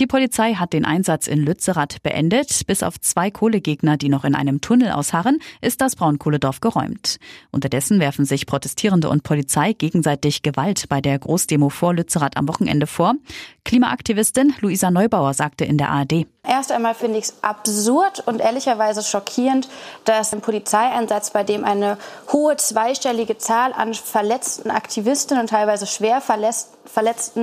Die Polizei hat den Einsatz in Lützerath beendet. Bis auf zwei Kohlegegner, die noch in einem Tunnel ausharren, ist das Braunkohledorf geräumt. Unterdessen werfen sich Protestierende und Polizei gegenseitig Gewalt bei der Großdemo vor Lützerath am Wochenende vor. Klimaaktivistin Luisa Neubauer sagte in der ARD. Erst einmal finde ich es absurd und ehrlicherweise schockierend, dass ein Polizeieinsatz, bei dem eine hohe zweistellige Zahl an verletzten Aktivistinnen und teilweise schwer Verletzten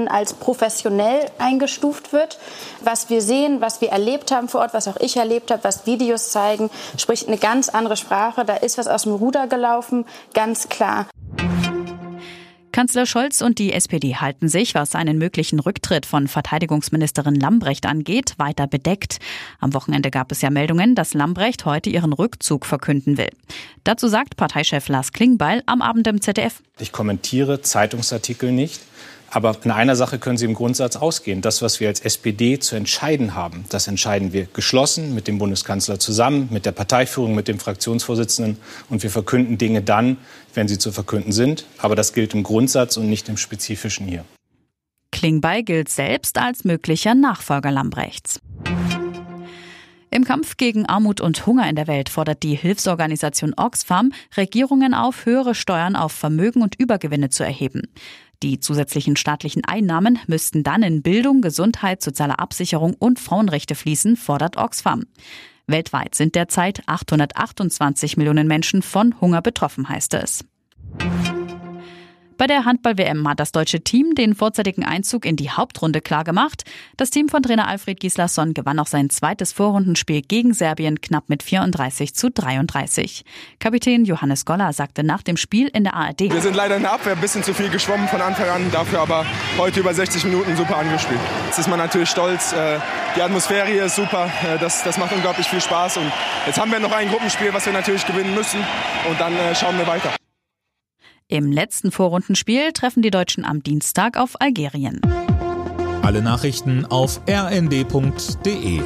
als professionell eingestuft wird. Was wir sehen, was wir erlebt haben vor Ort, was auch ich erlebt habe, was Videos zeigen, spricht eine ganz andere Sprache. Da ist was aus dem Ruder gelaufen, ganz klar. Kanzler Scholz und die SPD halten sich, was einen möglichen Rücktritt von Verteidigungsministerin Lambrecht angeht, weiter bedeckt. Am Wochenende gab es ja Meldungen, dass Lambrecht heute ihren Rückzug verkünden will. Dazu sagt Parteichef Lars Klingbeil am Abend im ZDF. Ich kommentiere Zeitungsartikel nicht. Aber in einer Sache können Sie im Grundsatz ausgehen. Das, was wir als SPD zu entscheiden haben, das entscheiden wir geschlossen mit dem Bundeskanzler zusammen, mit der Parteiführung, mit dem Fraktionsvorsitzenden. Und wir verkünden Dinge dann, wenn sie zu verkünden sind. Aber das gilt im Grundsatz und nicht im Spezifischen hier. Klingbeil gilt selbst als möglicher Nachfolger Lambrechts. Im Kampf gegen Armut und Hunger in der Welt fordert die Hilfsorganisation Oxfam Regierungen auf, höhere Steuern auf Vermögen und Übergewinne zu erheben. Die zusätzlichen staatlichen Einnahmen müssten dann in Bildung, Gesundheit, soziale Absicherung und Frauenrechte fließen, fordert Oxfam. Weltweit sind derzeit 828 Millionen Menschen von Hunger betroffen, heißt es. Bei der Handball-WM hat das deutsche Team den vorzeitigen Einzug in die Hauptrunde klargemacht. Das Team von Trainer Alfred Gislason gewann auch sein zweites Vorrundenspiel gegen Serbien knapp mit 34 zu 33. Kapitän Johannes Goller sagte nach dem Spiel in der ARD. Wir sind leider in der Abwehr ein bisschen zu viel geschwommen von Anfang an, dafür aber heute über 60 Minuten super angespielt. Jetzt ist man natürlich stolz. Äh, die Atmosphäre hier ist super. Äh, das, das macht unglaublich viel Spaß. Und jetzt haben wir noch ein Gruppenspiel, was wir natürlich gewinnen müssen. Und dann äh, schauen wir weiter. Im letzten Vorrundenspiel treffen die Deutschen am Dienstag auf Algerien. Alle Nachrichten auf rnd.de